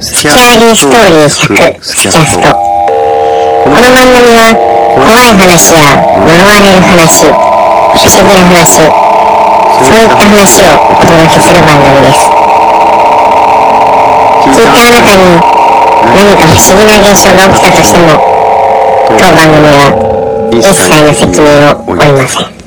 スキャリーストーリー100スキャストこの番組は怖い話や呪われる話不思議な話そういった話をお届けする番組です。聞いたあなたに何か不思議な現象が起きたとしても当番組は一切の責任を負いません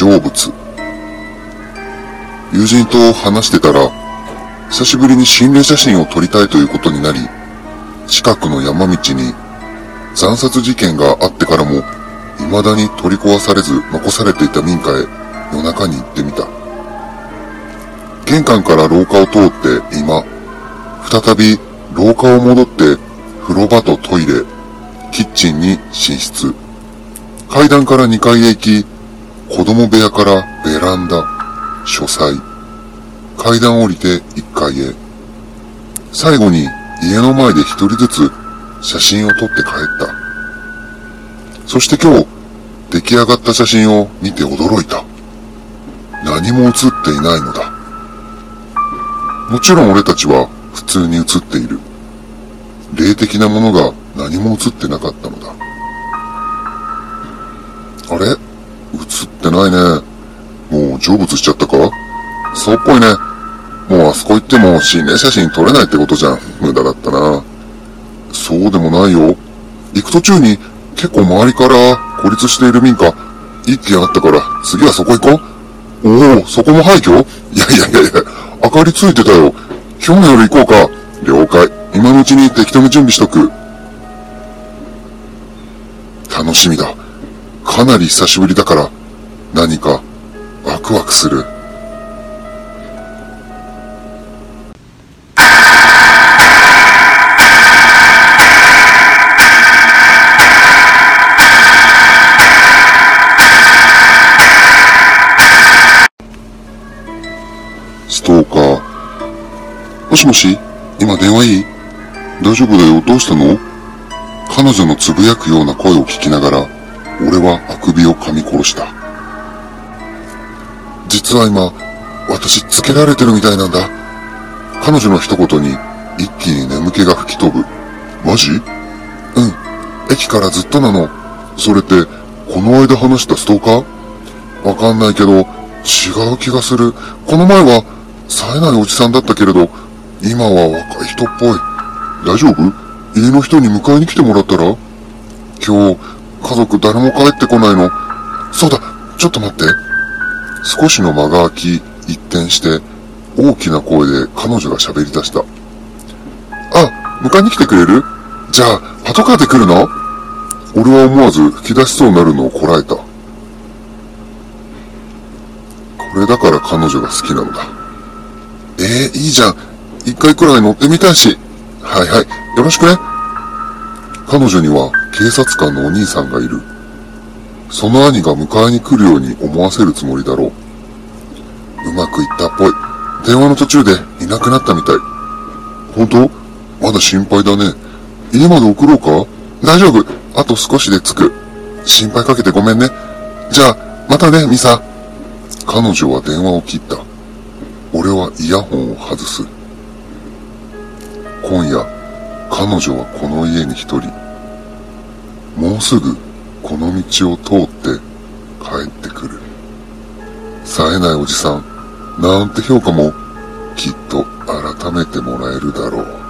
成仏。友人と話してたら、久しぶりに心霊写真を撮りたいということになり、近くの山道に惨殺事件があってからも、未だに取り壊されず残されていた民家へ夜中に行ってみた。玄関から廊下を通って今、再び廊下を戻って風呂場とトイレ、キッチンに寝室、階段から2階へ行き、子供部屋からベランダ、書斎、階段降りて1階へ。最後に家の前で一人ずつ写真を撮って帰った。そして今日、出来上がった写真を見て驚いた。何も写っていないのだ。もちろん俺たちは普通に写っている。霊的なものが何も写ってなかったのだ。あれ？ないね。もう成仏しちゃったか？そうっぽいね。もうあそこ行っても心霊写真撮れないってことじゃん。無駄だったな。そうでもないよ。行く途中に結構周りから孤立している民家、一軒あったから次はそこ行こう。おお、そこも廃墟？いやいやいやいや、明かりついてたよ。今日の夜行こうか。了解。今のうちに適当に準備しとく。楽しみだ。かなり久しぶりだから、何かワクワクする。ストーカー。もしもし今電話いい？大丈夫だよ。どうしたの？彼女のつぶやくような声を聞きながら、俺はあくびを噛み殺した。実は今、私つけられてるみたいなんだ。彼女の一言に一気に眠気が吹き飛ぶ。マジ？うん。駅からずっとなの。それって、この間話したストーカー？わかんないけど、違う気がする。この前は、冴えないおじさんだったけれど、今は若い人っぽい。大丈夫？家の人に迎えに来てもらったら？今日、家族誰も帰ってこないの。そうだ、ちょっと待って。少しの間が空き、一転して、大きな声で彼女が喋り出した。あ、迎えに来てくれる？じゃあ、パトカーで来るの？俺は思わず吹き出しそうになるのをこらえた。これだから彼女が好きなのだ。ええー、いいじゃん。一回くらい乗ってみたいし。はいはい。よろしくね。彼女には警察官のお兄さんがいる。その兄が迎えに来るように思わせるつもりだろう。うまくいったっぽい。電話の途中でいなくなったみたい。本当？まだ心配だね。家まで送ろうか？大丈夫。あと少しで着く。心配かけてごめんね。じゃあ、またね、ミサ。彼女は電話を切った。俺はイヤホンを外す。今夜、彼女はこの家に一人。もうすぐこの道を通って帰ってくる。冴えないおじさん、なんて評価もきっと改めてもらえるだろう。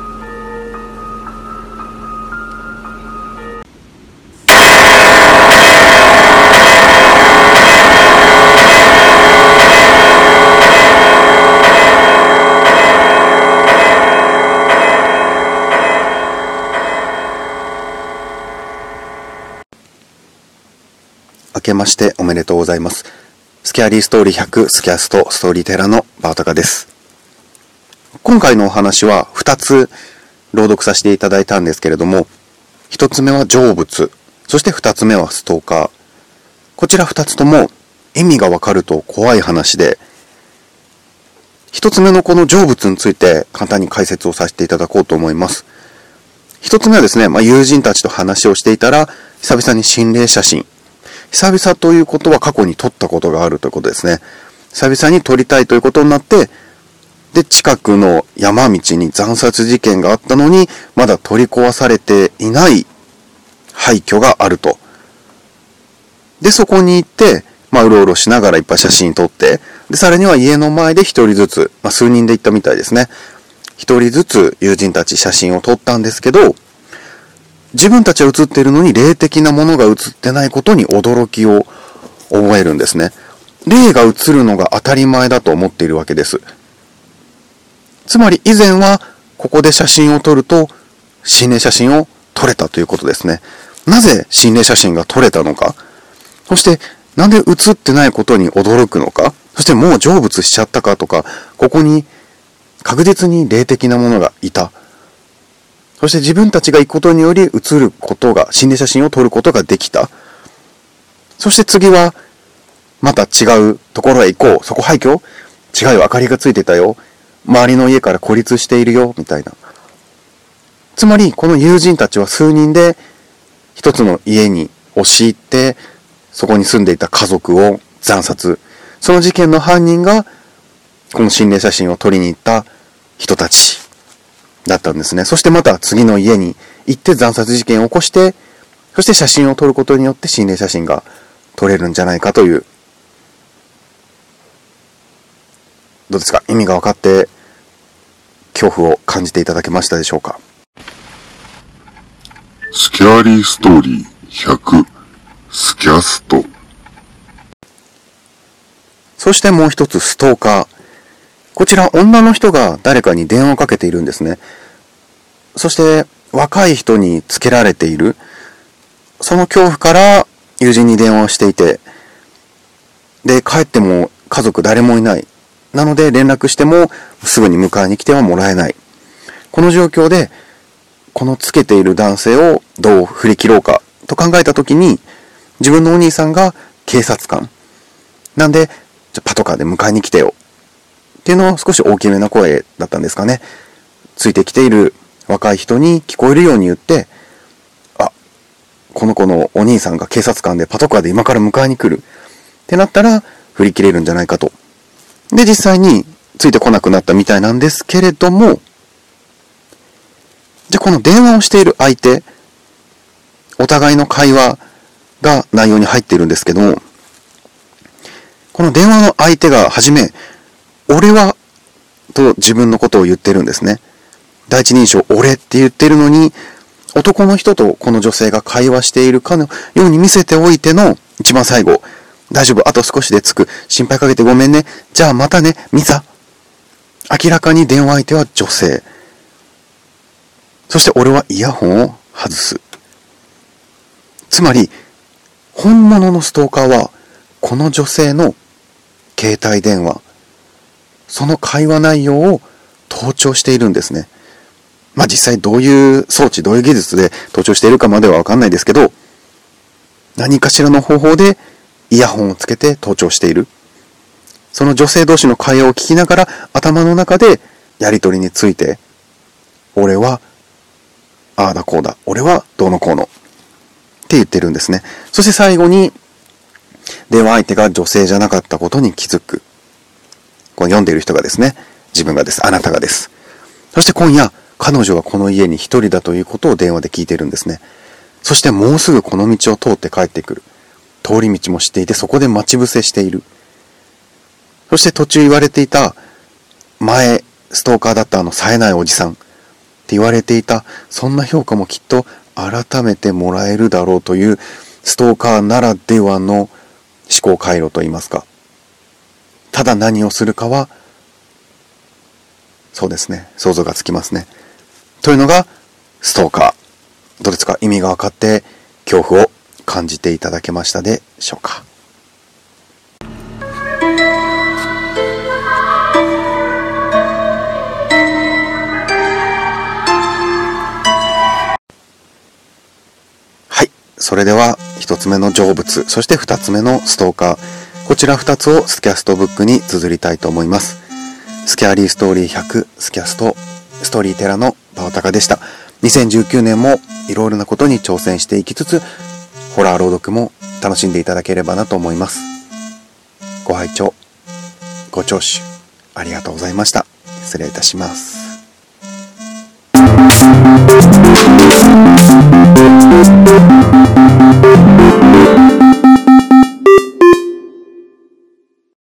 明けましておめでとうございます。スキャリーストーリー100スキャストストーリーテラーのバータカです。今回のお話は2つ朗読させていただいたんですけれども、1つ目は成仏、そして2つ目はストーカー。こちら2つとも意味がわかると怖い話で、一つ目のこの成仏について簡単に解説をさせていただこうと思います。一つ目はですね、まあ、友人たちと話をしていたら、久々に心霊写真。久々ということは過去に撮ったことがあるということですね。久々に撮りたいということになって、で、近くの山道に惨殺事件があったのに、まだ取り壊されていない廃墟があると。で、そこに行って、まあ、うろうろしながらいっぱい写真撮って、で、さらには家の前で一人ずつ、まあ、数人で行ったみたいですね。一人ずつ友人たち写真を撮ったんですけど、自分たちは写っているのに霊的なものが写ってないことに驚きを覚えるんですね。霊が映るのが当たり前だと思っているわけです。つまり以前はここで写真を撮ると心霊写真を撮れたということですね。なぜ心霊写真が撮れたのか？そしてなんで写ってないことに驚くのか？そしてもう成仏しちゃったかとか、ここに確実に霊的なものがいた。そして自分たちが行くことにより映ることが、心霊写真を撮ることができた。そして次は、また違うところへ行こう。そこ廃墟違うよ。明かりがついてたよ。周りの家から孤立しているよ。みたいな。つまり、この友人たちは数人で一つの家に押し入って、そこに住んでいた家族を惨殺。その事件の犯人が、この心霊写真を撮りに行った人たちだったんですね。そしてまた次の家に行って惨殺事件を起こして、そして写真を撮ることによって心霊写真が撮れるんじゃないかというどうですか？意味が分かって恐怖を感じていただけましたでしょうか？スキャーリーストーリー100スキャスト。そしてもう一つストーカーこちら女の人が誰かに電話をかけているんですねそして若い人につけられているその恐怖から友人に電話をしていてで帰っても家族誰もいないなので連絡してもすぐに迎えに来てはもらえない。この状況で、このつけている男性をどう振り切ろうかと考えた時に、自分のお兄さんが警察官。なんで、じゃパトカーで迎えに来てよ。っていうのを少し大きめな声だったんですかね。ついてきている若い人に聞こえるように言って、あ、この子のお兄さんが警察官でパトカーで今から迎えに来る。ってなったら振り切れるんじゃないかとで、実際についてこなくなったみたいなんですけれども、じゃあこの電話をしている相手、お互いの会話が内容に入っているんですけども、この電話の相手がはじめ、俺は、と自分のことを言ってるんですね。第一人称、俺って言ってるのに、男の人とこの女性が会話しているかのように見せておいての一番最後、大丈夫、あと少しで着く。心配かけてごめんね。じゃあまたね、ミサ。明らかに電話相手は女性。そして俺はイヤホンを外す。つまり、本物のストーカーは、この女性の携帯電話、その会話内容を盗聴しているんですね。まあ実際どういう装置、どういう技術で盗聴しているかまではわかんないですけど、何かしらの方法でイヤホンをつけて盗聴している。その女性同士の会話を聞きながら頭の中でやりとりについて、俺は、ああだこうだ、俺はどうのこうの、って言ってるんですね。そして最後に、電話相手が女性じゃなかったことに気づく。この読んでいる人がですね、自分がです。あなたがです。そして今夜、彼女はこの家に一人だということを電話で聞いてるんですね。そしてもうすぐこの道を通って帰ってくる。通り道も知っていてそこで待ち伏せしている。そして途中言われていた前ストーカーだったあの冴えないおじさんって言われていたそんな評価もきっと改めてもらえるだろうというストーカーならではの思考回路といいますか。ただ何をするかはそうですね。想像がつきますね。というのがストーカー。どうですか？意味が分かって恐怖を感じていただけましたでしょうかはいそれでは一つ目の成仏そして二つ目のストーカーこちら二つをスキャストブックに綴りたいと思いますスキャーリーストーリー100スキャストストーリーテラのバオタカでした。2019年もいろいろなことに挑戦していきつつ、ホラー朗読も楽しんでいただければなと思います。ご拝聴、ご聴取、ありがとうございました。失礼いたします。